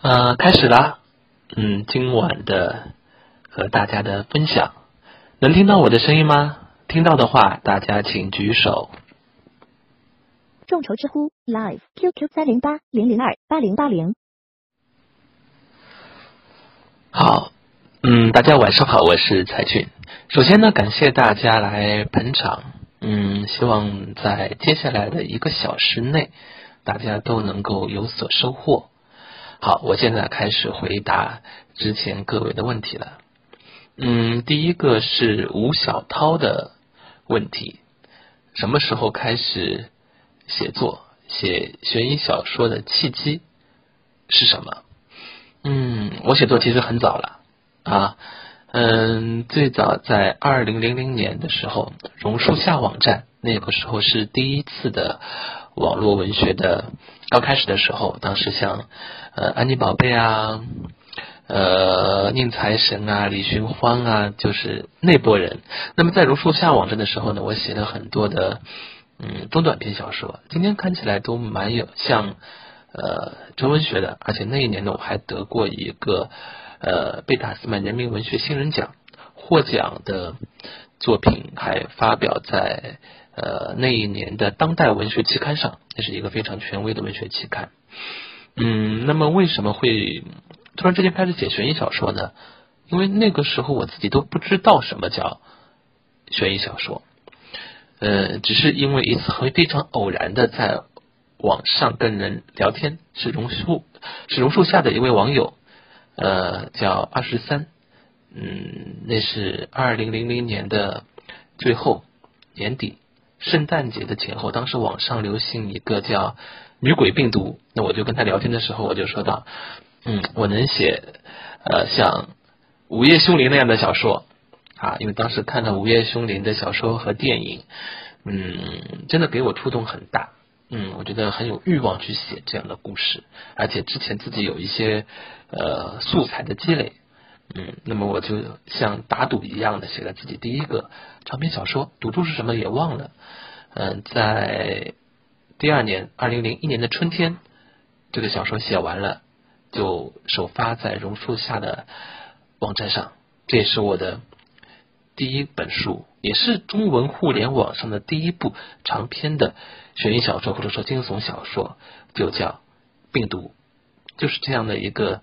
呃，开始啦。嗯，今晚的和大家的分享，能听到我的声音吗？听到的话，大家请举手。众筹知乎 Live QQ 三零八零零二八零八零。好，嗯，大家晚上好，我是蔡俊。首先呢，感谢大家来捧场。嗯，希望在接下来的一个小时内，大家都能够有所收获。好，我现在开始回答之前各位的问题了。嗯，第一个是吴小涛的问题：什么时候开始写作、写悬疑小说的契机是什么？嗯，我写作其实很早了啊。嗯，最早在二零零零年的时候，榕树下网站那个时候是第一次的网络文学的刚开始的时候，当时像。呃，安妮宝贝啊，呃，宁财神啊，李寻欢啊，就是那波人。那么在榕树下网站的时候呢，我写了很多的嗯中短篇小说，今天看起来都蛮有像呃中文学的，而且那一年呢，我还得过一个呃贝塔斯曼人民文学新人奖获奖的作品，还发表在呃那一年的当代文学期刊上，这是一个非常权威的文学期刊。嗯，那么为什么会突然之间开始写悬疑小说呢？因为那个时候我自己都不知道什么叫悬疑小说，呃，只是因为一次很非常偶然的在网上跟人聊天，是榕树是榕树下的一位网友，呃，叫二十三，嗯，那是二零零零年的最后年底，圣诞节的前后，当时网上流行一个叫。女鬼病毒，那我就跟他聊天的时候，我就说到，嗯，我能写呃像《午夜凶铃》那样的小说啊，因为当时看了《午夜凶铃》的小说和电影，嗯，真的给我触动很大，嗯，我觉得很有欲望去写这样的故事，而且之前自己有一些呃素材的积累，嗯，那么我就像打赌一样的写了自己第一个长篇小说，赌注是什么也忘了，嗯，在。第二年，二零零一年的春天，这个小说写完了，就首发在榕树下的网站上。这也是我的第一本书，也是中文互联网上的第一部长篇的悬疑小说或者说惊悚小说，就叫《病毒》。就是这样的一个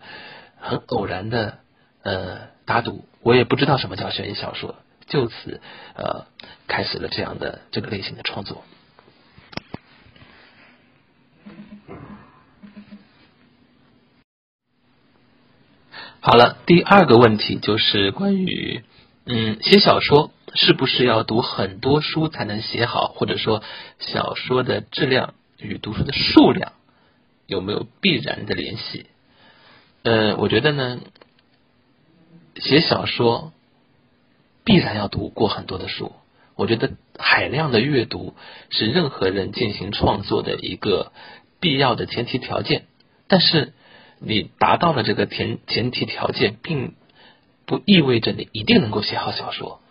很偶然的呃打赌，我也不知道什么叫悬疑小说，就此呃开始了这样的这个类型的创作。好了，第二个问题就是关于，嗯，写小说是不是要读很多书才能写好，或者说小说的质量与读书的数量有没有必然的联系？呃，我觉得呢，写小说必然要读过很多的书。我觉得海量的阅读是任何人进行创作的一个必要的前提条件，但是。你达到了这个前前提条件，并不意味着你一定能够写好小说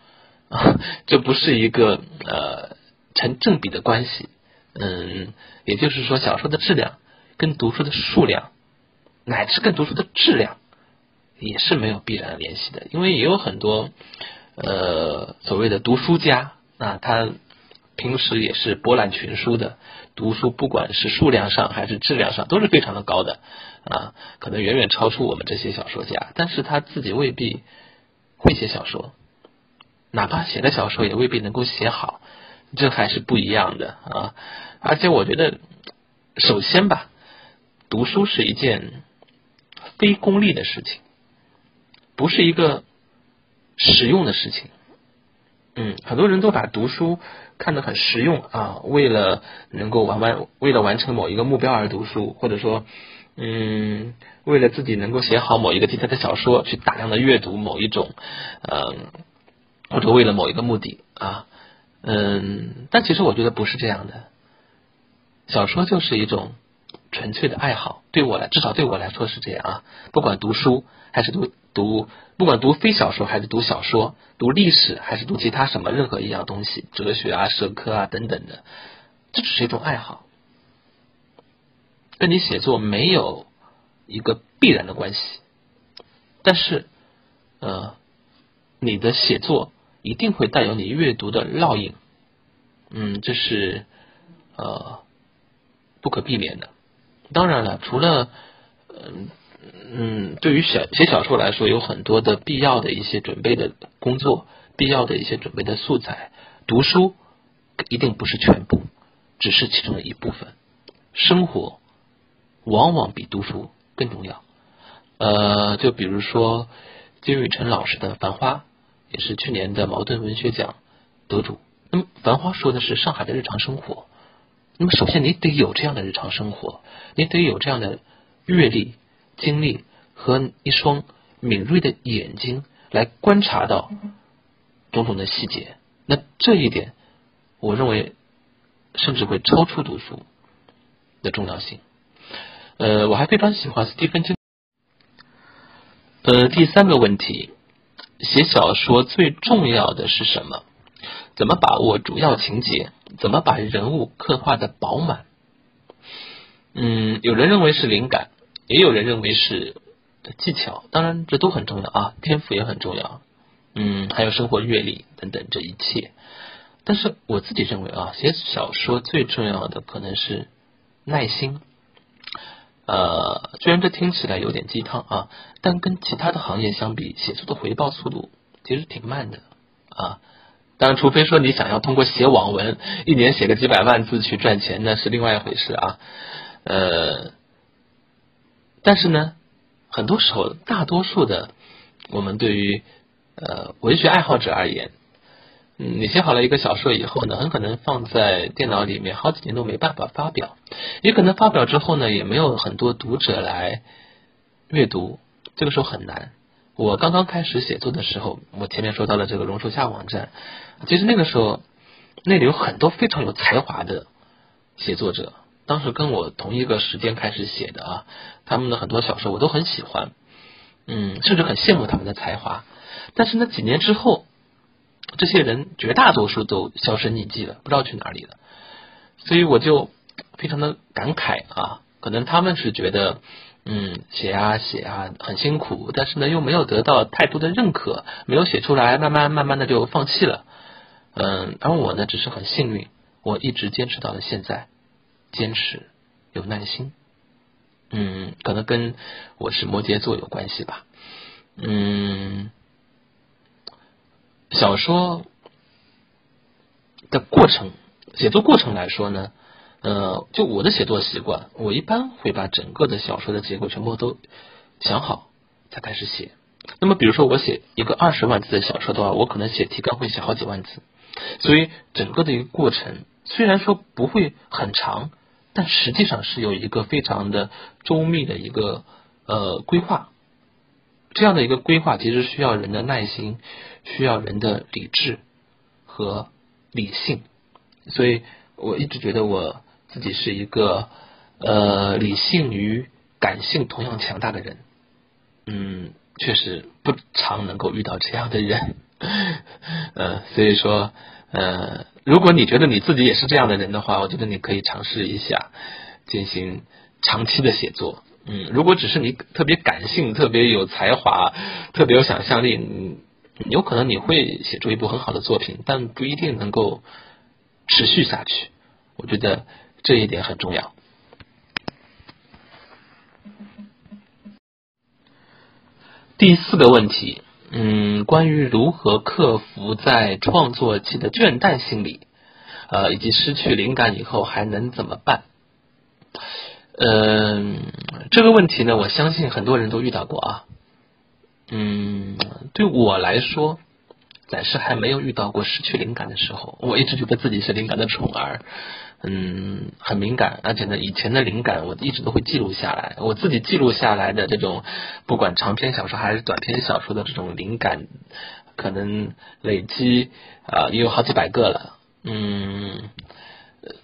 啊，这不是一个呃成正比的关系。嗯，也就是说，小说的质量跟读书的数量，乃至跟读书的质量，也是没有必然的联系的。因为也有很多呃所谓的读书家啊，他平时也是博览群书的，读书不管是数量上还是质量上都是非常的高的。啊，可能远远超出我们这些小说家，但是他自己未必会写小说，哪怕写的小说也未必能够写好，这还是不一样的啊！而且我觉得，首先吧，读书是一件非功利的事情，不是一个实用的事情。嗯，很多人都把读书看得很实用啊，为了能够完完，为了完成某一个目标而读书，或者说。嗯，为了自己能够写好某一个题材的小说，去大量的阅读某一种，嗯，或者为了某一个目的啊，嗯，但其实我觉得不是这样的。小说就是一种纯粹的爱好，对我来，至少对我来说是这样啊。不管读书还是读读，不管读非小说还是读小说，读历史还是读其他什么任何一样东西，哲学啊、社科啊等等的，这只是一种爱好。跟你写作没有一个必然的关系。但是，呃，你的写作一定会带有你阅读的烙印，嗯，这是呃不可避免的。当然了，除了嗯嗯，对于小写小说来说，有很多的必要的一些准备的工作，必要的一些准备的素材，读书一定不是全部，只是其中的一部分。生活往往比读书更重要。呃，就比如说金宇澄老师的《繁花》，也是去年的茅盾文学奖得主。那么，《繁花》说的是上海的日常生活。那么，首先你得有这样的日常生活，你得有这样的阅历、经历和一双敏锐的眼睛来观察到种种的细节。那这一点，我认为甚至会超出读书的重要性。呃，我还非常喜欢斯蒂芬金。呃，第三个问题，写小说最重要的是什么？怎么把握主要情节？怎么把人物刻画的饱满？嗯，有人认为是灵感，也有人认为是技巧。当然，这都很重要啊，天赋也很重要。嗯，还有生活阅历等等这一切。但是我自己认为啊，写小说最重要的可能是耐心。呃，虽然这听起来有点鸡汤啊，但跟其他的行业相比，写作的回报速度其实挺慢的啊。当然，除非说你想要通过写网文一年写个几百万字去赚钱，那是另外一回事啊。呃，但是呢，很多时候，大多数的我们对于呃文学爱好者而言。嗯，你写好了一个小说以后呢，很可能放在电脑里面好几年都没办法发表，也可能发表之后呢，也没有很多读者来阅读，这个时候很难。我刚刚开始写作的时候，我前面说到了这个榕树下网站，其实那个时候那里有很多非常有才华的写作者，当时跟我同一个时间开始写的啊，他们的很多小说我都很喜欢，嗯，甚至很羡慕他们的才华，但是那，几年之后。这些人绝大多数都销声匿迹了，不知道去哪里了。所以我就非常的感慨啊，可能他们是觉得，嗯，写啊写啊很辛苦，但是呢又没有得到太多的认可，没有写出来，慢慢慢慢的就放弃了。嗯，而我呢只是很幸运，我一直坚持到了现在，坚持有耐心。嗯，可能跟我是摩羯座有关系吧。嗯。小说的过程，写作过程来说呢，呃，就我的写作习惯，我一般会把整个的小说的结构全部都想好才开始写。那么，比如说我写一个二十万字的小说的话，我可能写提纲会写好几万字，所以整个的一个过程虽然说不会很长，但实际上是有一个非常的周密的一个呃规划。这样的一个规划其实需要人的耐心，需要人的理智和理性，所以我一直觉得我自己是一个呃理性与感性同样强大的人，嗯，确实不常能够遇到这样的人，呃，所以说呃，如果你觉得你自己也是这样的人的话，我觉得你可以尝试一下进行长期的写作。嗯，如果只是你特别感性、特别有才华、特别有想象力，有可能你会写出一部很好的作品，但不一定能够持续下去。我觉得这一点很重要。第四个问题，嗯，关于如何克服在创作期的倦怠心理，呃，以及失去灵感以后还能怎么办？嗯，这个问题呢，我相信很多人都遇到过啊。嗯，对我来说，暂时还没有遇到过失去灵感的时候。我一直觉得自己是灵感的宠儿，嗯，很敏感，而且呢，以前的灵感我一直都会记录下来。我自己记录下来的这种，不管长篇小说还是短篇小说的这种灵感，可能累积啊也有好几百个了。嗯，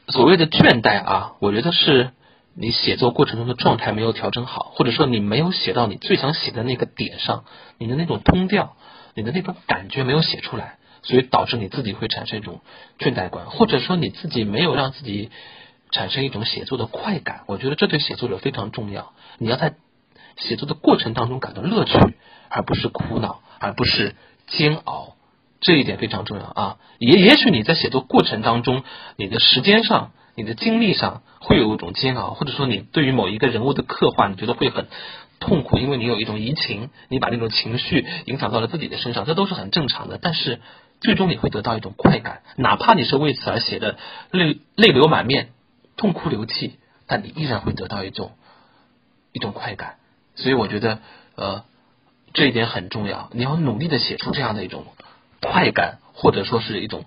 所谓的倦怠啊，我觉得是。你写作过程中的状态没有调整好，或者说你没有写到你最想写的那个点上，你的那种通调，你的那种感觉没有写出来，所以导致你自己会产生一种倦怠感，或者说你自己没有让自己产生一种写作的快感。我觉得这对写作者非常重要。你要在写作的过程当中感到乐趣，而不是苦恼，而不是煎熬。这一点非常重要啊！也也许你在写作过程当中，你的时间上、你的精力上会有一种煎熬，或者说你对于某一个人物的刻画，你觉得会很痛苦，因为你有一种移情，你把那种情绪影响到了自己的身上，这都是很正常的。但是最终你会得到一种快感，哪怕你是为此而写的泪泪流满面、痛哭流涕，但你依然会得到一种一种快感。所以我觉得，呃，这一点很重要，你要努力的写出这样的一种。快感或者说是一种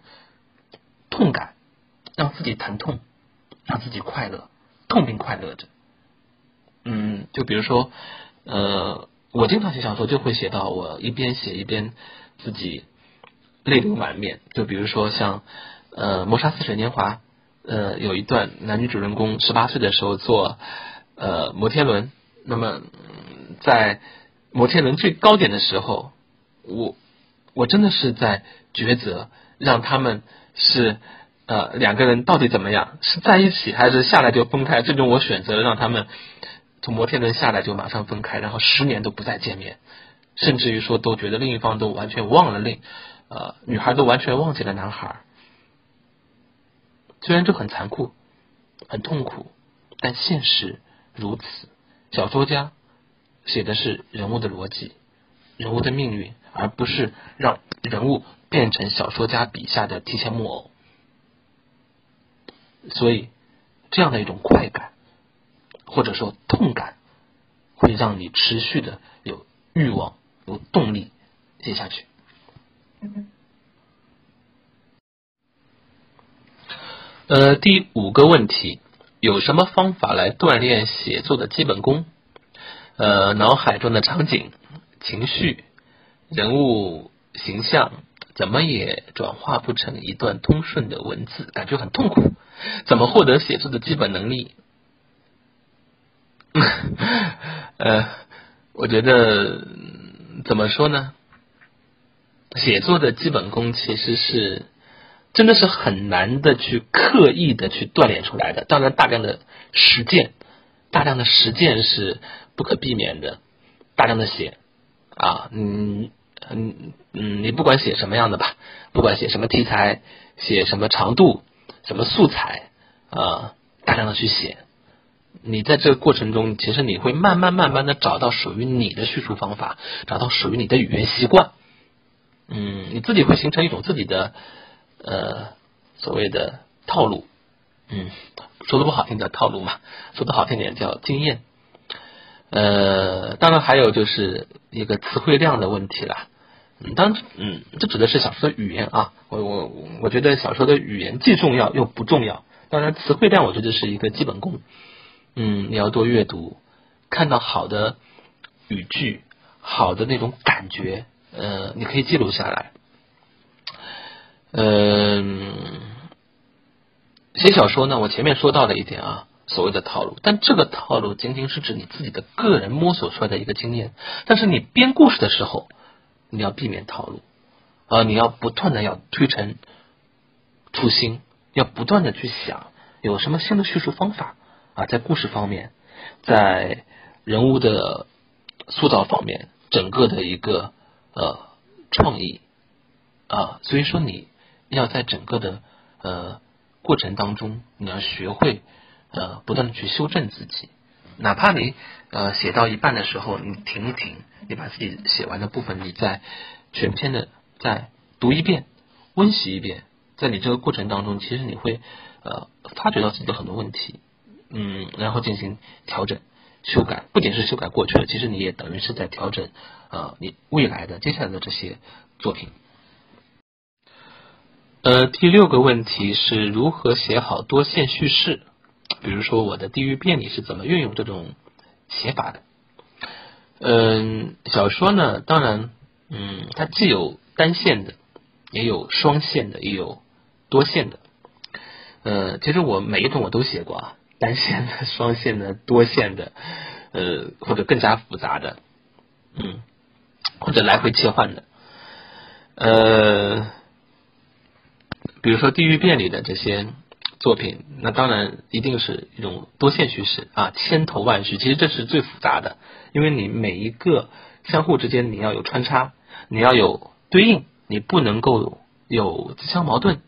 痛感，让自己疼痛，让自己快乐，痛并快乐着。嗯，就比如说，呃，我经常写小说，就会写到我一边写一边自己泪流满面。就比如说像呃《谋杀似水年华》，呃，有一段男女主人公十八岁的时候坐呃摩天轮，那么在摩天轮最高点的时候，我。我真的是在抉择，让他们是呃两个人到底怎么样，是在一起还是下来就分开？最终我选择了让他们从摩天轮下来就马上分开，然后十年都不再见面，甚至于说都觉得另一方都完全忘了另呃女孩都完全忘记了男孩。虽然这很残酷，很痛苦，但现实如此。小说家写的是人物的逻辑，人物的命运。而不是让人物变成小说家笔下的提线木偶，所以这样的一种快感或者说痛感，会让你持续的有欲望、有动力写下去。呃，第五个问题，有什么方法来锻炼写作的基本功？呃，脑海中的场景、情绪。人物形象怎么也转化不成一段通顺的文字，感觉很痛苦。怎么获得写作的基本能力？呃，我觉得怎么说呢？写作的基本功其实是真的是很难的去刻意的去锻炼出来的。当然，大量的实践，大量的实践是不可避免的。大量的写啊，嗯。嗯嗯，你不管写什么样的吧，不管写什么题材，写什么长度，什么素材啊，大量的去写。你在这个过程中，其实你会慢慢慢慢的找到属于你的叙述方法，找到属于你的语言习惯。嗯，你自己会形成一种自己的呃所谓的套路。嗯，说的不好听叫套路嘛，说的好听点叫经验。呃，当然还有就是一个词汇量的问题了。当嗯，这指的是小说的语言啊，我我我觉得小说的语言既重要又不重要。当然，词汇量我觉得是一个基本功。嗯，你要多阅读，看到好的语句，好的那种感觉，呃，你可以记录下来。嗯，写小说呢，我前面说到了一点啊，所谓的套路，但这个套路仅仅是指你自己的个人摸索出来的一个经验。但是你编故事的时候。你要避免套路，啊，你要不断的要推陈出新，要不断的去想有什么新的叙述方法啊，在故事方面，在人物的塑造方面，整个的一个呃创意啊，所以说你要在整个的呃过程当中，你要学会呃不断的去修正自己。哪怕你呃写到一半的时候，你停一停，你把自己写完的部分，你再全篇的再读一遍，温习一遍，在你这个过程当中，其实你会呃发觉到自己的很多问题，嗯，然后进行调整、修改，不仅是修改过去的，其实你也等于是在调整呃你未来的接下来的这些作品。呃，第六个问题是如何写好多线叙事？比如说我的地狱便利是怎么运用这种写法的？嗯，小说呢，当然，嗯，它既有单线的，也有双线的，也有多线的。呃，其实我每一种我都写过啊，单线的、双线的、多线的，呃，或者更加复杂的，嗯，或者来回切换的。呃，比如说地狱便利的这些。作品，那当然一定是一种多线叙事啊，千头万绪，其实这是最复杂的，因为你每一个相互之间你要有穿插，你要有对应，你不能够有自相矛盾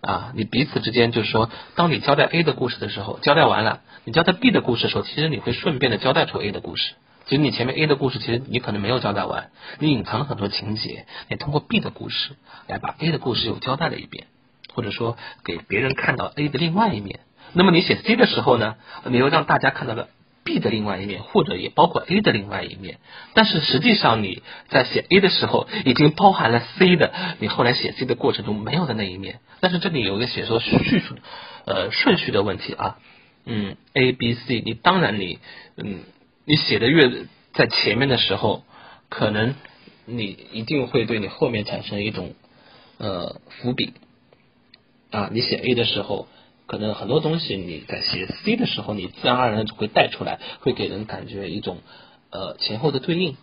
啊，你彼此之间就是说，当你交代 A 的故事的时候，交代完了，你交代 B 的故事的时候，其实你会顺便的交代出 A 的故事。其实你前面 A 的故事，其实你可能没有交代完，你隐藏了很多情节，你通过 B 的故事来把 A 的故事又交代了一遍，或者说给别人看到 A 的另外一面。那么你写 C 的时候呢，你又让大家看到了 B 的另外一面，或者也包括 A 的另外一面。但是实际上你在写 A 的时候，已经包含了 C 的，你后来写 C 的过程中没有的那一面。但是这里有一个写作叙述呃顺序的问题啊，嗯，A B C，你当然你嗯。你写的越在前面的时候，可能你一定会对你后面产生一种呃伏笔啊。你写 A 的时候，可能很多东西你在写 C 的时候，你自然而然就会带出来，会给人感觉一种呃前后的对应。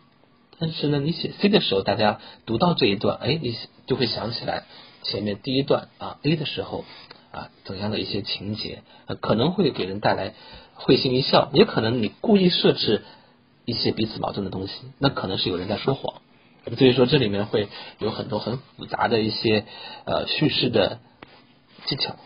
但是呢，你写 C 的时候，大家读到这一段，哎，你就会想起来前面第一段啊 A 的时候啊怎样的一些情节，可能会给人带来。会心一笑，也可能你故意设置一些彼此矛盾的东西，那可能是有人在说谎。所以说这里面会有很多很复杂的一些呃叙事的技巧。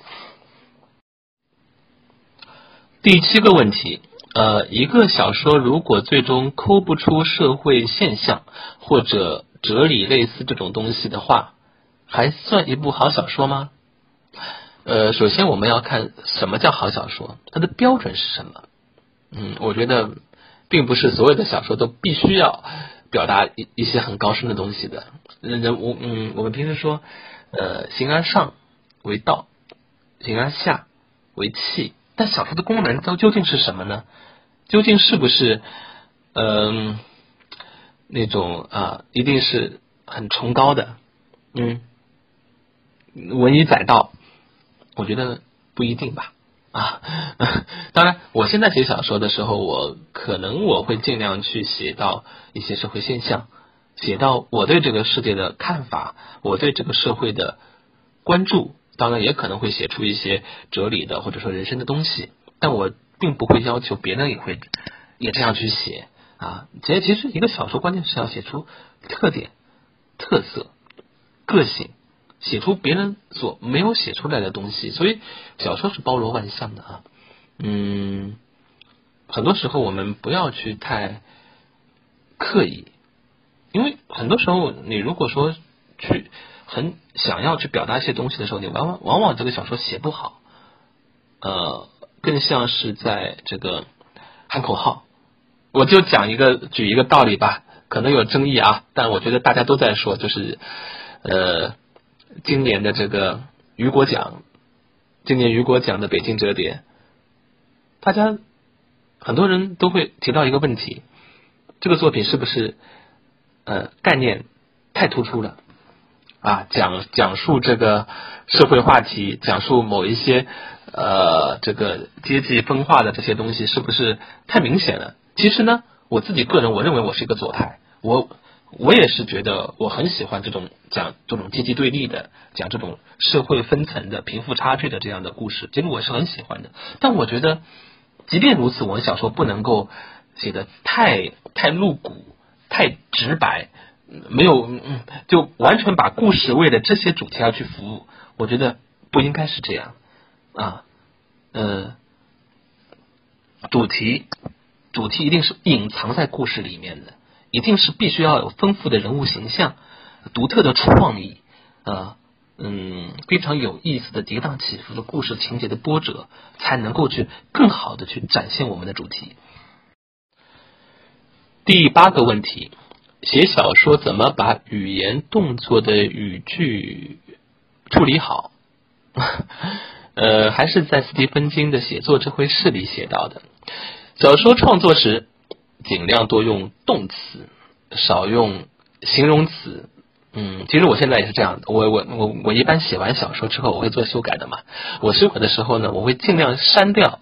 第七个问题，呃，一个小说如果最终抠不出社会现象或者哲理类似这种东西的话，还算一部好小说吗？呃，首先我们要看什么叫好小说，它的标准是什么？嗯，我觉得并不是所有的小说都必须要表达一一些很高深的东西的。人我嗯，我们平时说，呃，形而上为道，形而下为器。但小说的功能都究竟是什么呢？究竟是不是嗯那种啊，一定是很崇高的？嗯，文以载道。我觉得不一定吧，啊，当然，我现在写小说的时候，我可能我会尽量去写到一些社会现象，写到我对这个世界的看法，我对这个社会的关注，当然也可能会写出一些哲理的或者说人生的东西，但我并不会要求别人也会也这样去写啊。其实，其实一个小说关键是要写出特点、特色、个性。写出别人所没有写出来的东西，所以小说是包罗万象的啊。嗯，很多时候我们不要去太刻意，因为很多时候你如果说去很想要去表达一些东西的时候，你往往往往这个小说写不好，呃，更像是在这个喊口号。我就讲一个举一个道理吧，可能有争议啊，但我觉得大家都在说，就是呃。今年的这个雨果奖，今年雨果奖的北京折叠，大家很多人都会提到一个问题：这个作品是不是呃概念太突出了啊？讲讲述这个社会话题，讲述某一些呃这个阶级分化的这些东西，是不是太明显了？其实呢，我自己个人我认为我是一个左派，我。我也是觉得我很喜欢这种讲这种阶级对立的，讲这种社会分层的贫富差距的这样的故事，其实我是很喜欢的。但我觉得，即便如此，我的小说不能够写的太太露骨、太直白，没有嗯，就完全把故事为了这些主题而去服务。我觉得不应该是这样啊，呃，主题主题一定是隐藏在故事里面的。一定是必须要有丰富的人物形象、独特的创意，啊，嗯，非常有意思的跌宕起伏的故事情节的波折，才能够去更好的去展现我们的主题。第八个问题：写小说怎么把语言动作的语句处理好？呃，还是在斯蒂芬金的写作这回事里写到的。小说创作时。尽量多用动词，少用形容词。嗯，其实我现在也是这样的。我我我我一般写完小说之后，我会做修改的嘛。我修改的时候呢，我会尽量删掉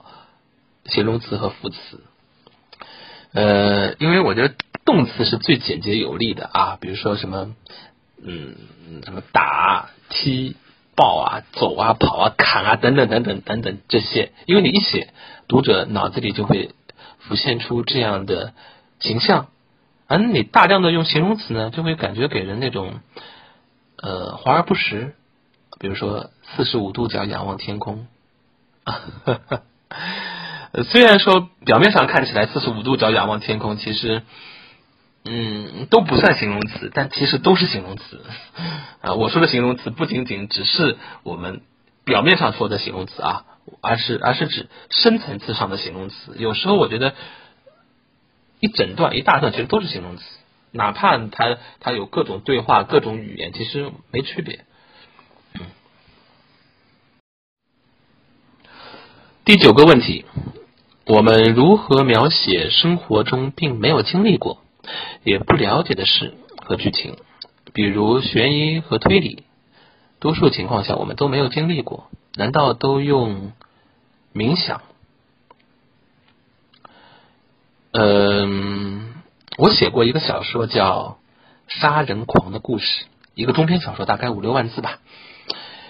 形容词和副词。呃，因为我觉得动词是最简洁有力的啊。比如说什么，嗯，什么打、踢、抱啊、走啊、跑啊、砍啊等等等等等等这些，因为你一写，读者脑子里就会浮现出这样的形象，而你大量的用形容词呢，就会感觉给人那种呃华而不实。比如说四十五度角仰望天空，虽然说表面上看起来四十五度角仰望天空，其实。嗯，都不算形容词，但其实都是形容词啊。我说的形容词不仅仅只是我们表面上说的形容词啊，而是而是指深层次上的形容词。有时候我觉得一整段一大段其实都是形容词，哪怕它它有各种对话、各种语言，其实没区别。嗯第九个问题，我们如何描写生活中并没有经历过？也不了解的事和剧情，比如悬疑和推理，多数情况下我们都没有经历过。难道都用冥想？嗯，我写过一个小说叫《杀人狂的故事》，一个中篇小说，大概五六万字吧。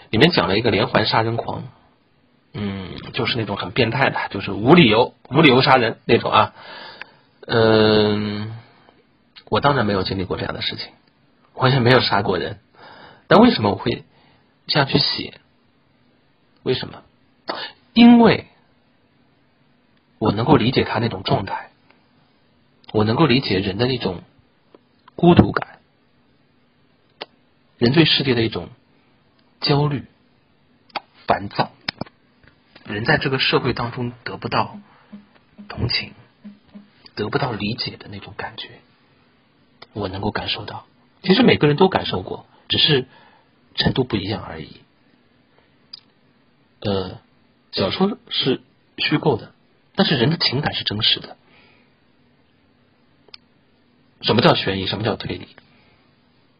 里面讲了一个连环杀人狂，嗯，就是那种很变态的，就是无理由、无理由杀人那种啊，嗯。我当然没有经历过这样的事情，我也没有杀过人，但为什么我会这样去写？为什么？因为我能够理解他那种状态，我能够理解人的那种孤独感，人对世界的一种焦虑、烦躁，人在这个社会当中得不到同情、得不到理解的那种感觉。我能够感受到，其实每个人都感受过，只是程度不一样而已。呃，小说是虚构的，但是人的情感是真实的。什么叫悬疑？什么叫推理？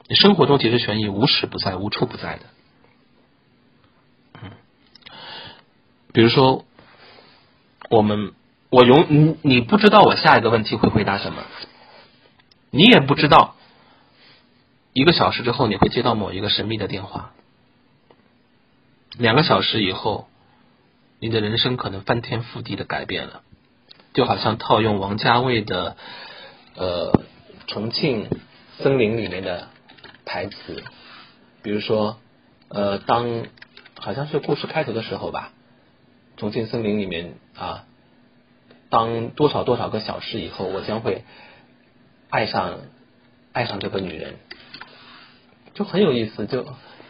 你生活中其实悬疑无时不在，无处不在的。嗯，比如说，我们我永你你不知道我下一个问题会回答什么。你也不知道，一个小时之后你会接到某一个神秘的电话，两个小时以后，你的人生可能翻天覆地的改变了，就好像套用王家卫的呃《重庆森林》里面的台词，比如说呃，当好像是故事开头的时候吧，《重庆森林》里面啊，当多少多少个小时以后，我将会。爱上爱上这个女人，就很有意思。就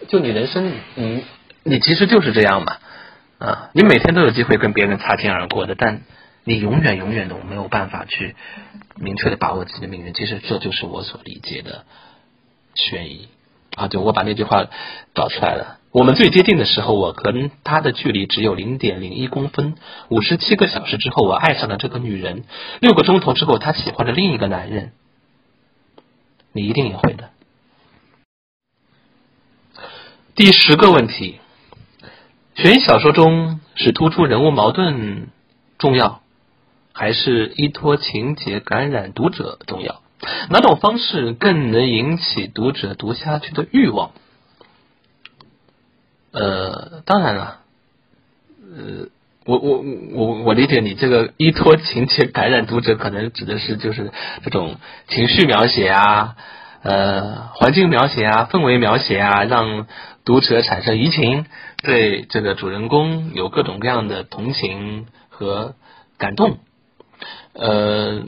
就你人生，你你其实就是这样嘛啊！你每天都有机会跟别人擦肩而过的，但你永远永远都没有办法去明确的把握自己的命运。其实这就是我所理解的悬疑啊！就我把那句话找出来了。我们最接近的时候，我跟他的距离只有零点零一公分。五十七个小时之后，我爱上了这个女人。六个钟头之后，他喜欢了另一个男人。你一定也会的。第十个问题：悬疑小说中是突出人物矛盾重要，还是依托情节感染读者重要？哪种方式更能引起读者读下去的欲望？呃，当然了，呃。我我我我理解你这个依托情节感染读者，可能指的是就是这种情绪描写啊，呃，环境描写啊，氛围描写啊，让读者产生移情，对这个主人公有各种各样的同情和感动。呃，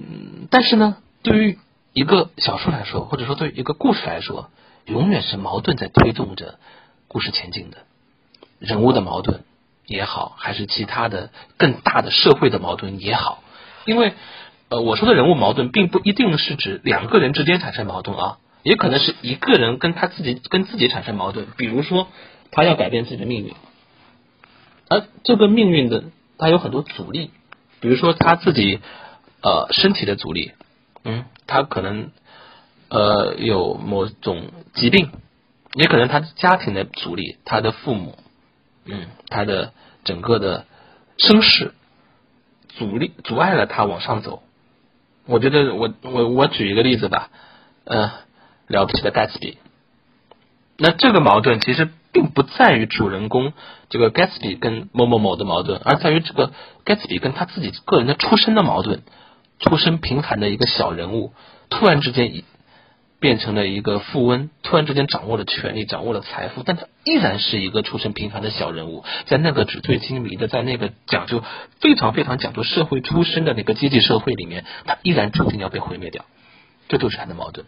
但是呢，对于一个小说来说，或者说对于一个故事来说，永远是矛盾在推动着故事前进的，人物的矛盾。也好，还是其他的更大的社会的矛盾也好，因为呃，我说的人物矛盾并不一定是指两个人之间产生矛盾啊，也可能是一个人跟他自己跟自己产生矛盾。比如说，他要改变自己的命运，而这个命运的他有很多阻力，比如说他自己呃身体的阻力，嗯，他可能呃有某种疾病，也可能他家庭的阻力，他的父母。嗯，他的整个的声势阻力阻碍了他往上走。我觉得，我我我举一个例子吧，呃，了不起的盖茨比。那这个矛盾其实并不在于主人公这个盖茨比跟某某某的矛盾，而在于这个盖茨比跟他自己个人的出身的矛盾。出身平凡的一个小人物，突然之间变成了一个富翁，突然之间掌握了权力，掌握了财富，但他依然是一个出身平凡的小人物，在那个纸醉金迷的，在那个讲究非常非常讲究社会出身的那个阶级社会里面，他依然注定要被毁灭掉。这就是他的矛盾，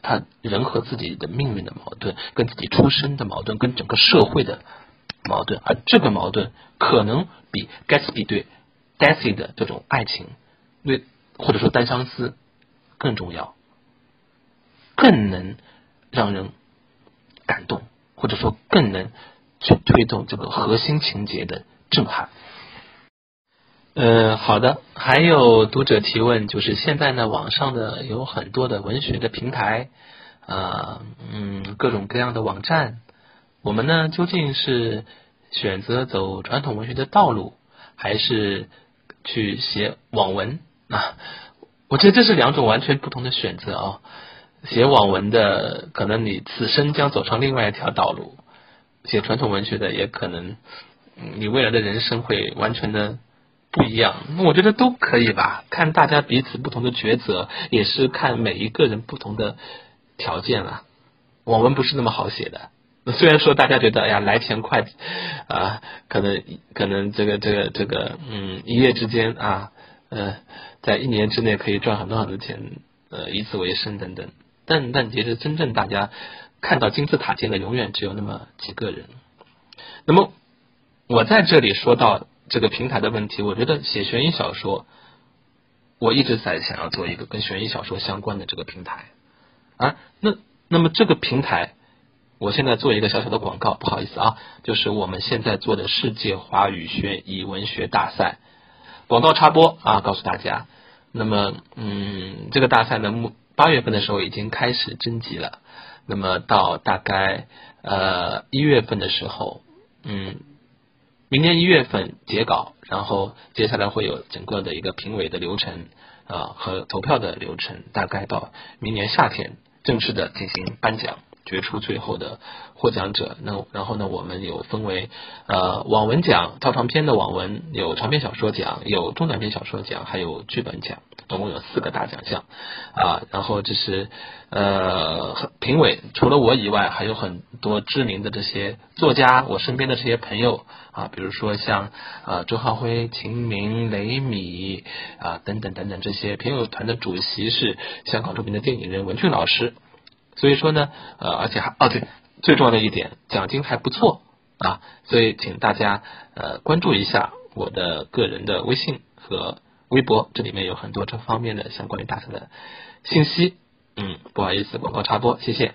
他人和自己的命运的矛盾，跟自己出身的矛盾，跟整个社会的矛盾，而这个矛盾可能比 Gatsby 对 Daisy 的这种爱情。为或者说单相思更重要，更能让人感动，或者说更能去推动这个核心情节的震撼。呃，好的，还有读者提问，就是现在呢，网上的有很多的文学的平台啊，嗯，各种各样的网站，我们呢究竟是选择走传统文学的道路，还是去写网文？啊，我觉得这是两种完全不同的选择啊！写网文的，可能你此生将走上另外一条道路；写传统文学的，也可能你未来的人生会完全的不一样。我觉得都可以吧，看大家彼此不同的抉择，也是看每一个人不同的条件了。网文不是那么好写的，虽然说大家觉得哎呀来钱快啊，可能可能这个这个这个嗯一夜之间啊。呃，在一年之内可以赚很多很多钱，呃，以此为生等等。但但其实真正大家看到金字塔尖的，永远只有那么几个人。那么我在这里说到这个平台的问题，我觉得写悬疑小说，我一直在想要做一个跟悬疑小说相关的这个平台。啊，那那么这个平台，我现在做一个小小的广告，不好意思啊，就是我们现在做的世界华语悬疑文学大赛。广告插播啊，告诉大家，那么嗯，这个大赛呢，八月份的时候已经开始征集了，那么到大概呃一月份的时候，嗯，明年一月份截稿，然后接下来会有整个的一个评委的流程啊和投票的流程，大概到明年夏天正式的进行颁奖。决出最后的获奖者，那然后呢，我们有分为呃网文奖、超长篇的网文，有长篇小说奖，有中短篇小说奖，还有剧本奖，总共有四个大奖项啊。然后这是呃评委，除了我以外，还有很多知名的这些作家，我身边的这些朋友啊，比如说像啊周浩辉、秦明、雷米啊等等等等这些评委团的主席是香港著名的电影人文俊老师。所以说呢，呃，而且还哦对，最重要的一点，奖金还不错啊，所以请大家呃关注一下我的个人的微信和微博，这里面有很多这方面的相关于大赛的信息。嗯，不好意思，广告插播，谢谢。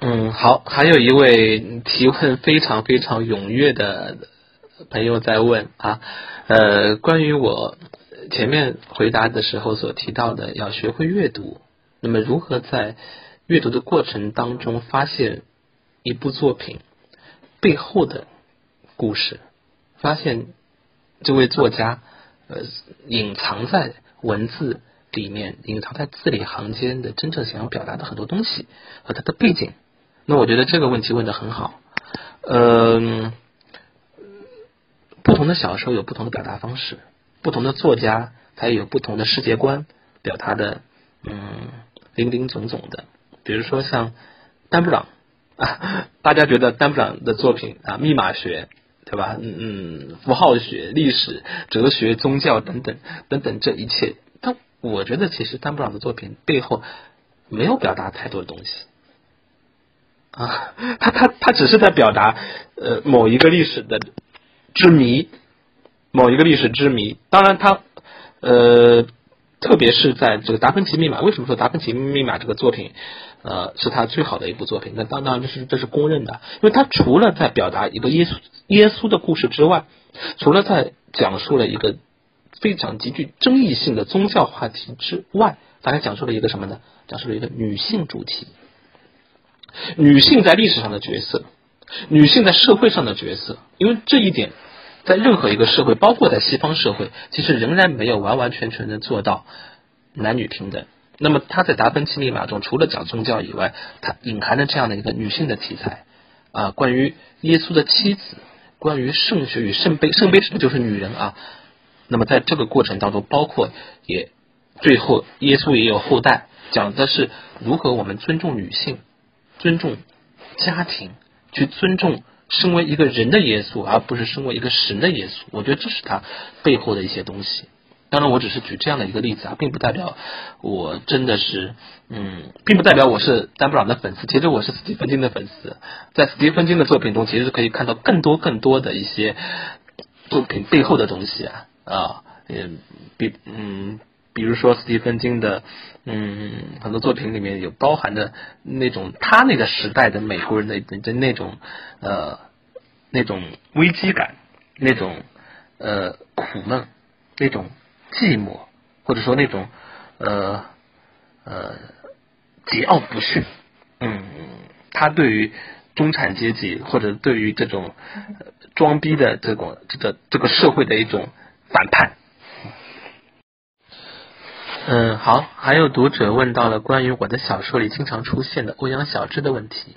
嗯，好，还有一位提问非常非常踊跃的朋友在问啊，呃，关于我前面回答的时候所提到的，要学会阅读。那么，如何在阅读的过程当中发现一部作品背后的故事？发现这位作家呃隐藏在文字里面、隐藏在字里行间的真正想要表达的很多东西和他的背景？那我觉得这个问题问的很好。嗯，不同的小说有不同的表达方式，不同的作家他也有不同的世界观表达的。嗯。林林总总的，比如说像丹布朗啊，大家觉得丹布朗的作品啊，密码学对吧？嗯嗯，符号学、历史、哲学、宗教等等等等这一切，但我觉得其实丹布朗的作品背后没有表达太多的东西啊，他他他只是在表达呃某一个历史的之谜，某一个历史之谜。当然他呃。特别是在这个《达芬奇密码》，为什么说《达芬奇密码》这个作品，呃，是他最好的一部作品？那当然这是这是公认的，因为他除了在表达一个耶稣耶稣的故事之外，除了在讲述了一个非常极具争议性的宗教话题之外，他还讲述了一个什么呢？讲述了一个女性主题，女性在历史上的角色，女性在社会上的角色，因为这一点。在任何一个社会，包括在西方社会，其实仍然没有完完全全的做到男女平等，那么他在达芬奇密码中，除了讲宗教以外，它隐含着这样的一个女性的题材啊，关于耶稣的妻子，关于圣血与圣杯，圣杯是不是就是女人啊？那么在这个过程当中，包括也最后耶稣也有后代，讲的是如何我们尊重女性，尊重家庭，去尊重身为一个人的耶稣，而不是身为一个神的耶稣。我觉得这是他背后的一些东西。当然，我只是举这样的一个例子啊，并不代表我真的是，嗯，并不代表我是丹布朗的粉丝。其实我是斯蒂芬金的粉丝，在斯蒂芬金的作品中，其实可以看到更多更多的一些作品背后的东西啊啊，嗯，比嗯，比如说斯蒂芬金的嗯很多作品里面有包含着那种他那个时代的美国人的的那种呃那种危机感，那种呃苦闷，那种。寂寞，或者说那种呃呃桀骜不驯，嗯，他对于中产阶级或者对于这种装逼的这种这个这个社会的一种反叛。嗯，好，还有读者问到了关于我的小说里经常出现的欧阳小芝的问题。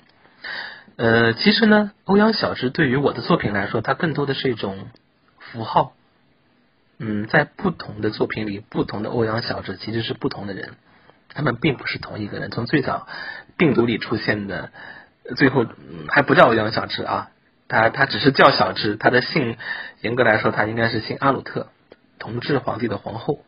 呃，其实呢，欧阳小芝对于我的作品来说，它更多的是一种符号。嗯，在不同的作品里，不同的欧阳小志其实是不同的人，他们并不是同一个人。从最早病毒里出现的，最后还不叫欧阳小志啊，他他只是叫小志，他的姓严格来说他应该是姓阿鲁特，同治皇帝的皇后。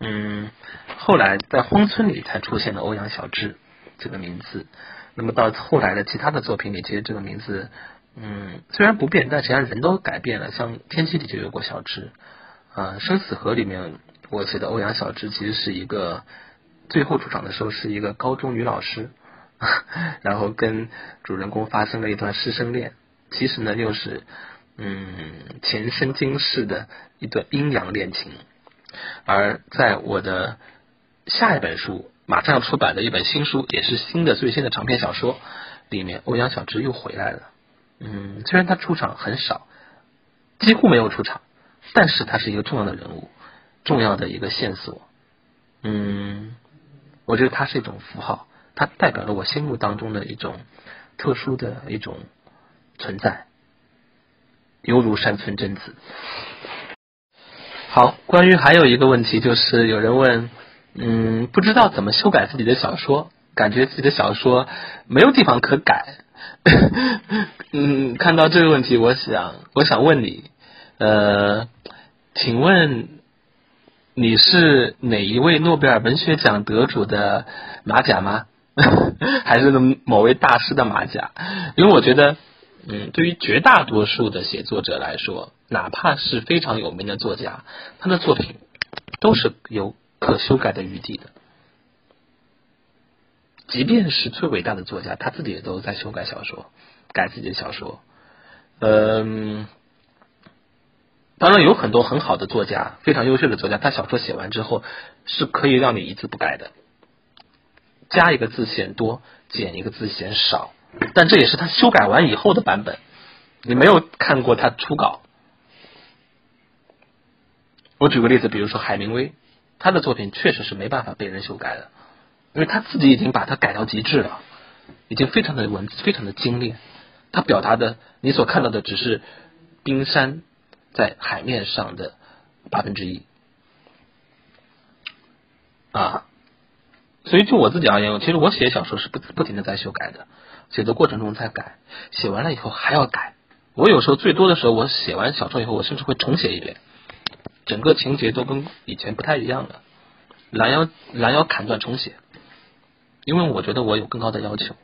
嗯，后来在荒村里才出现了欧阳小志这个名字。那么到后来的其他的作品里，其实这个名字嗯虽然不变，但实际上人都改变了。像天机里就有过小志。啊，生死河里面我写的欧阳小芝其实是一个最后出场的时候是一个高中女老师，然后跟主人公发生了一段师生恋，其实呢又是嗯前生今世的一段阴阳恋情。而在我的下一本书马上要出版的一本新书，也是新的最新的长篇小说里面，欧阳小芝又回来了。嗯，虽然他出场很少，几乎没有出场。但是他是一个重要的人物，重要的一个线索。嗯，我觉得他是一种符号，他代表了我心目当中的一种特殊的一种存在，犹如山村贞子。好，关于还有一个问题，就是有人问，嗯，不知道怎么修改自己的小说，感觉自己的小说没有地方可改。嗯，看到这个问题，我想，我想问你。呃，请问你是哪一位诺贝尔文学奖得主的马甲吗？还是某位大师的马甲？因为我觉得，嗯，对于绝大多数的写作者来说，哪怕是非常有名的作家，他的作品都是有可修改的余地的。即便是最伟大的作家，他自己也都在修改小说，改自己的小说。嗯。当然有很多很好的作家，非常优秀的作家，他小说写完之后是可以让你一字不改的，加一个字嫌多，减一个字嫌少，但这也是他修改完以后的版本，你没有看过他初稿。我举个例子，比如说海明威，他的作品确实是没办法被人修改的，因为他自己已经把它改到极致了，已经非常的文字非常的精炼，他表达的你所看到的只是冰山。在海面上的八分之一啊，所以就我自己而言，其实我写小说是不不停的在修改的，写作过程中在改，写完了以后还要改。我有时候最多的时候，我写完小说以后，我甚至会重写一遍，整个情节都跟以前不太一样了，拦腰拦腰砍断重写，因为我觉得我有更高的要求。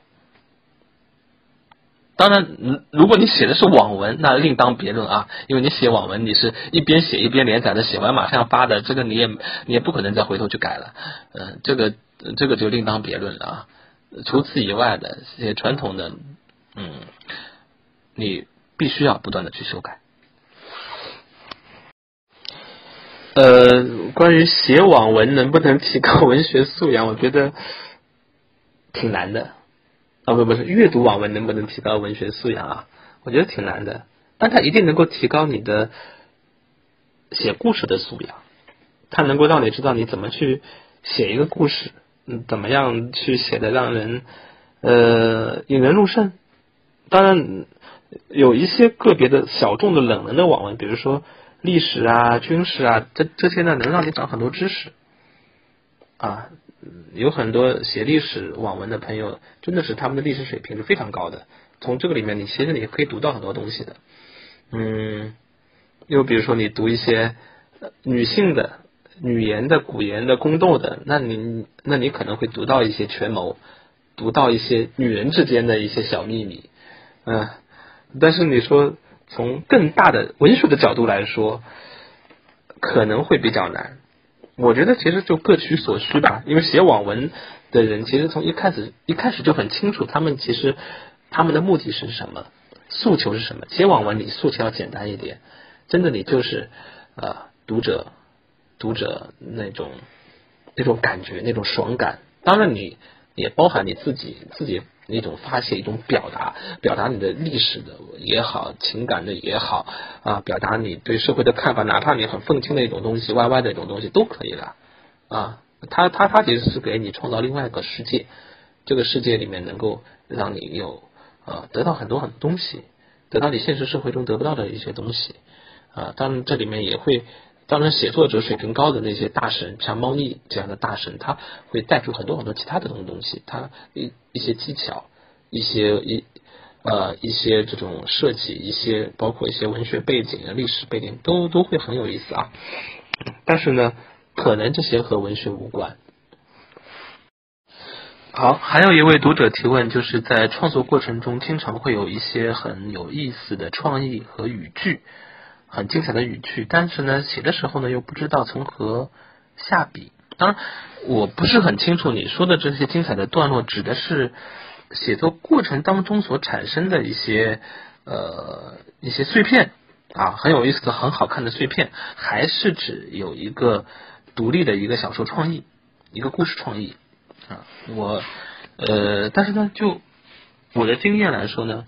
当然，如果你写的是网文，那另当别论啊。因为你写网文，你是一边写一边连载的，写完马上要发的，这个你也你也不可能再回头去改了。嗯，这个这个就另当别论了啊。除此以外的写传统的，嗯，你必须要不断的去修改。呃，关于写网文能不能提高文学素养，我觉得挺难的。啊不不是阅读网文能不能提高文学素养啊？我觉得挺难的，但它一定能够提高你的写故事的素养，它能够让你知道你怎么去写一个故事，嗯怎么样去写的让人呃引人入胜。当然有一些个别的小众的冷门的网文，比如说历史啊、军事啊，这这些呢能让你长很多知识啊。有很多写历史网文的朋友，真的是他们的历史水平是非常高的。从这个里面，你其实你可以读到很多东西的。嗯，又比如说你读一些女性的、女言的、古言的、宫斗的，那你那你可能会读到一些权谋，读到一些女人之间的一些小秘密。嗯，但是你说从更大的文学的角度来说，可能会比较难。我觉得其实就各取所需吧，因为写网文的人其实从一开始一开始就很清楚，他们其实他们的目的是什么，诉求是什么。写网文你诉求要简单一点，真的你就是呃读者读者那种那种感觉那种爽感，当然你也包含你自己自己。一种发泄，一种表达，表达你的历史的也好，情感的也好啊，表达你对社会的看法，哪怕你很愤青的一种东西，歪歪的一种东西都可以了啊。他他他其实是给你创造另外一个世界，这个世界里面能够让你有啊得到很多很多东西，得到你现实社会中得不到的一些东西啊。当然这里面也会。当然，写作者水平高的那些大神，像猫腻这样的大神，他会带出很多很多其他的东东西，他一一些技巧，一些一呃一些这种设计，一些包括一些文学背景、历史背景，都都会很有意思啊。但是呢，可能这些和文学无关。好，还有一位读者提问，就是在创作过程中，经常会有一些很有意思的创意和语句。很精彩的语句，但是呢，写的时候呢又不知道从何下笔。当然，我不是很清楚你说的这些精彩的段落指的是写作过程当中所产生的一些呃一些碎片啊，很有意思的、很好看的碎片，还是指有一个独立的一个小说创意、一个故事创意啊？我呃，但是呢，就我的经验来说呢，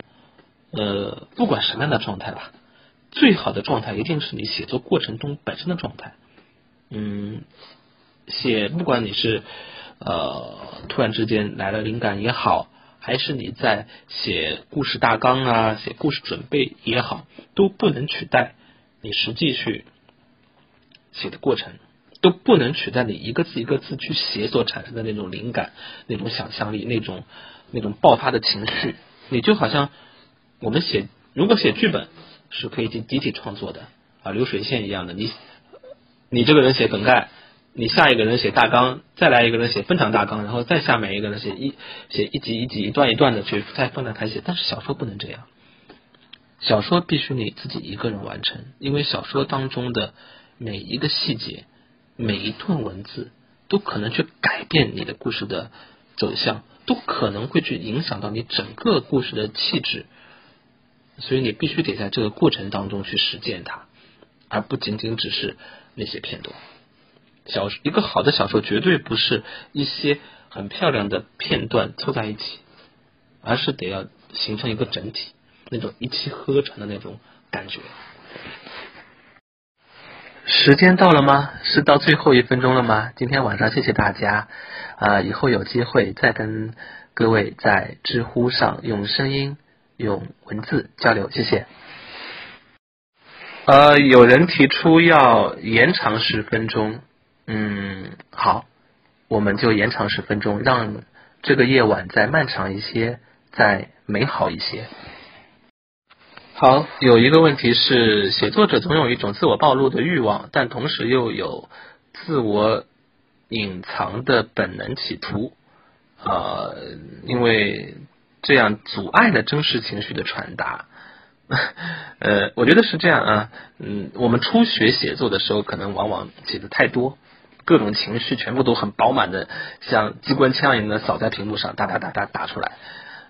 呃，不管什么样的状态吧。最好的状态一定是你写作过程中本身的状态，嗯，写不管你是呃突然之间来了灵感也好，还是你在写故事大纲啊、写故事准备也好，都不能取代你实际去写的过程，都不能取代你一个字一个字去写所产生的那种灵感、那种想象力、那种那种爆发的情绪。你就好像我们写，如果写剧本。是可以集集体创作的啊，流水线一样的。你你这个人写梗概，你下一个人写大纲，再来一个人写分场大纲，然后再下面一个人写一写一集一集一段一段的去再分展开写。但是小说不能这样，小说必须你自己一个人完成，因为小说当中的每一个细节、每一段文字都可能去改变你的故事的走向，都可能会去影响到你整个故事的气质。所以你必须得在这个过程当中去实践它，而不仅仅只是那些片段。小一个好的小说绝对不是一些很漂亮的片段凑在一起，而是得要形成一个整体，那种一气呵成的那种感觉。时间到了吗？是到最后一分钟了吗？今天晚上谢谢大家，啊，以后有机会再跟各位在知乎上用声音。用文字交流，谢谢。呃，有人提出要延长十分钟，嗯，好，我们就延长十分钟，让这个夜晚再漫长一些，再美好一些。好，有一个问题是，写作者总有一种自我暴露的欲望，但同时又有自我隐藏的本能企图，呃，因为。这样阻碍了真实情绪的传达，呃，我觉得是这样啊，嗯，我们初学写作的时候，可能往往写的太多，各种情绪全部都很饱满的，像机关枪一样的扫在屏幕上，哒哒哒哒打出来，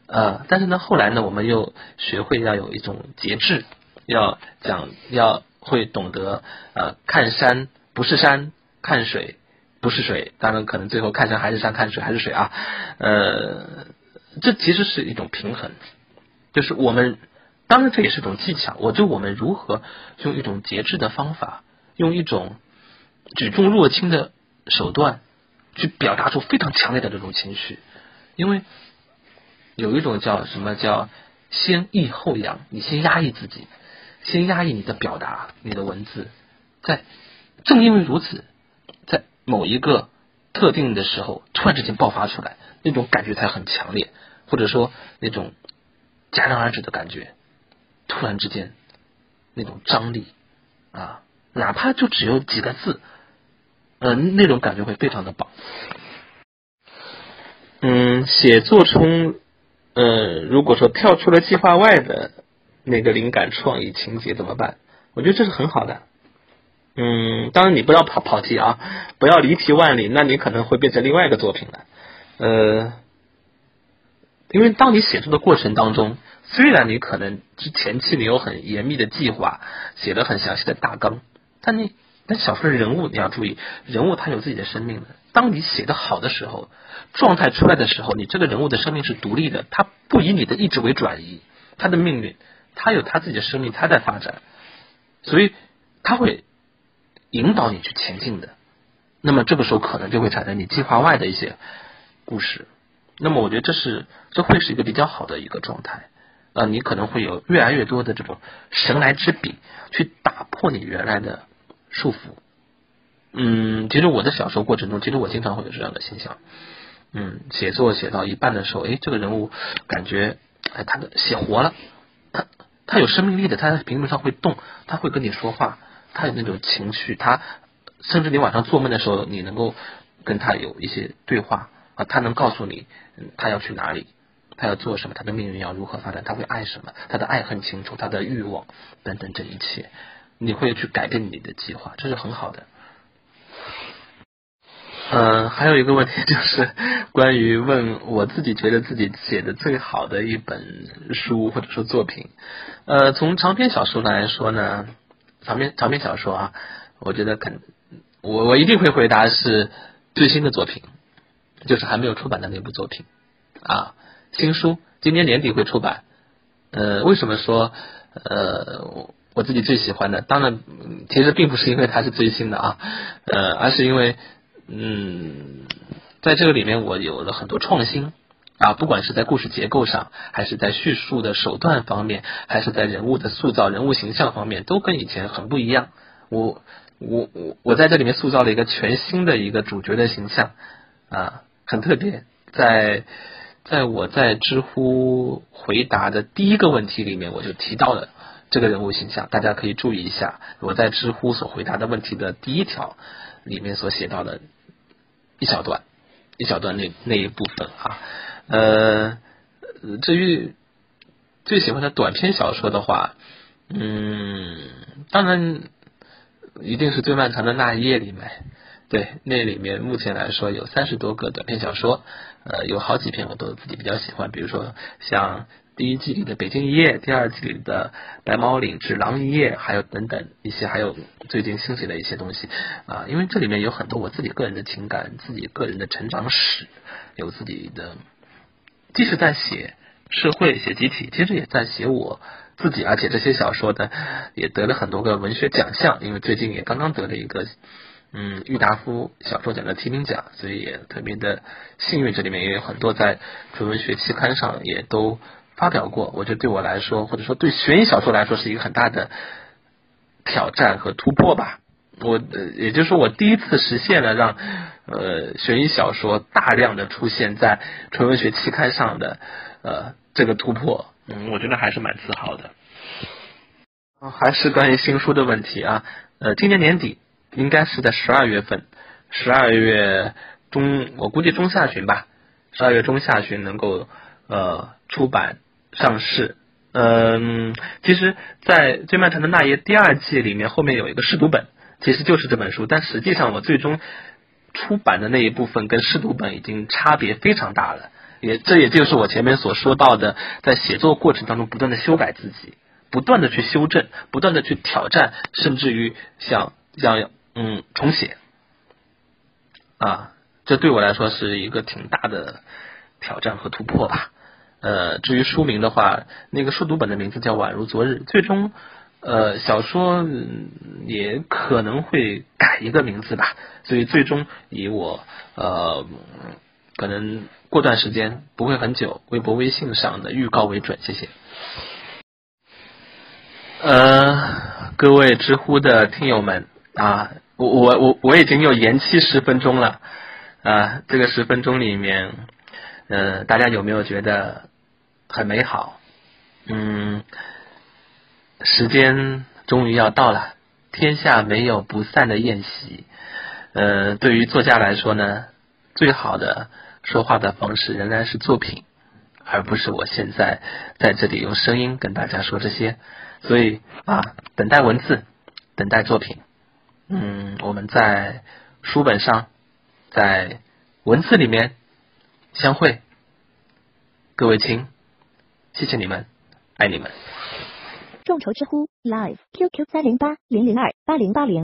呃，但是呢，后来呢，我们又学会要有一种节制，要讲要会懂得呃，看山不是山，看水不是水，当然可能最后看山还是山，看水还是水啊，呃。这其实是一种平衡，就是我们当然这也是一种技巧。我就我们如何用一种节制的方法，用一种举重若轻的手段去表达出非常强烈的这种情绪，因为有一种叫什么叫先抑后扬，你先压抑自己，先压抑你的表达，你的文字，在正因为如此，在某一个特定的时候突然之间爆发出来，那种感觉才很强烈，或者说那种戛然而止的感觉，突然之间那种张力啊，哪怕就只有几个字。嗯，那种感觉会非常的棒。嗯，写作中，呃，如果说跳出了计划外的那个灵感、创意、情节怎么办？我觉得这是很好的。嗯，当然你不要跑跑题啊，不要离题万里，那你可能会变成另外一个作品了。呃，因为当你写作的过程当中，虽然你可能之前期你有很严密的计划，写了很详细的大纲，但你。但小说的人物你要注意，人物他有自己的生命的。当你写的好的时候，状态出来的时候，你这个人物的生命是独立的，他不以你的意志为转移，他的命运，他有他自己的生命，他在发展，所以他会引导你去前进的。那么这个时候可能就会产生你计划外的一些故事。那么我觉得这是这会是一个比较好的一个状态啊，你可能会有越来越多的这种神来之笔去打破你原来的。束缚，嗯，其实我的小说过程中，其实我经常会有这样的现象，嗯，写作写到一半的时候，哎，这个人物感觉，哎，他的写活了，他他有生命力的，他在屏幕上会动，他会跟你说话，他有那种情绪，他甚至你晚上做梦的时候，你能够跟他有一些对话啊，他能告诉你，他要去哪里，他要做什么，他的命运要如何发展，他会爱什么，他的爱很清楚，他的欲望等等这一切。你会去改变你的计划，这是很好的。嗯，还有一个问题就是关于问我自己觉得自己写的最好的一本书或者说作品。呃，从长篇小说来说呢，长篇长篇小说啊，我觉得肯我我一定会回答是最新的作品，就是还没有出版的那部作品啊，新书今年年底会出版。呃，为什么说呃？我自己最喜欢的，当然，其实并不是因为它是最新的啊，呃，而是因为，嗯，在这个里面我有了很多创新啊，不管是在故事结构上，还是在叙述的手段方面，还是在人物的塑造、人物形象方面，都跟以前很不一样。我我我我在这里面塑造了一个全新的一个主角的形象啊，很特别。在在我在知乎回答的第一个问题里面，我就提到了。这个人物形象，大家可以注意一下。我在知乎所回答的问题的第一条里面所写到的一小段，一小段那那一部分啊。呃，至于最喜欢的短篇小说的话，嗯，当然一定是最漫长的那一页里面。对，那里面目前来说有三十多个短篇小说，呃，有好几篇我都自己比较喜欢，比如说像。第一季里的《北京一夜》，第二季里的《白毛岭之狼一夜》，还有等等一些，还有最近兴起的一些东西啊，因为这里面有很多我自己个人的情感，自己个人的成长史，有自己的，即使在写社会、写集体，其实也在写我自己，而且这些小说的也得了很多个文学奖项，因为最近也刚刚得了一个嗯郁达夫小说奖的提名奖，所以也特别的幸运，这里面也有很多在纯文学期刊上也都。发表过，我觉得对我来说，或者说对悬疑小说来说，是一个很大的挑战和突破吧。我也就是说，我第一次实现了让呃悬疑小说大量的出现在纯文学期刊上的呃这个突破，嗯，我觉得还是蛮自豪的。还是关于新书的问题啊，呃，今年年底应该是在十二月份，十二月中，我估计中下旬吧，十二月中下旬能够呃出版。上市，嗯，其实，在最漫长的那页第二季里面，后面有一个试读本，其实就是这本书，但实际上我最终出版的那一部分跟试读本已经差别非常大了，也这也就是我前面所说到的，在写作过程当中不断的修改自己，不断的去修正，不断的去挑战，甚至于像像嗯重写，啊，这对我来说是一个挺大的挑战和突破吧。呃，至于书名的话，那个数读本的名字叫《宛如昨日》。最终，呃，小说也可能会改一个名字吧，所以最终以我呃可能过段时间不会很久，微博、微信上的预告为准，谢谢。呃，各位知乎的听友们啊，我我我我已经有延期十分钟了啊，这个十分钟里面，呃，大家有没有觉得很美好？嗯，时间终于要到了，天下没有不散的宴席。呃，对于作家来说呢，最好的说话的方式仍然是作品，而不是我现在在这里用声音跟大家说这些。所以啊，等待文字，等待作品。嗯，我们在书本上，在文字里面相会。各位亲，谢谢你们，爱你们。众筹知乎 Live QQ 三零八零零二八零八零。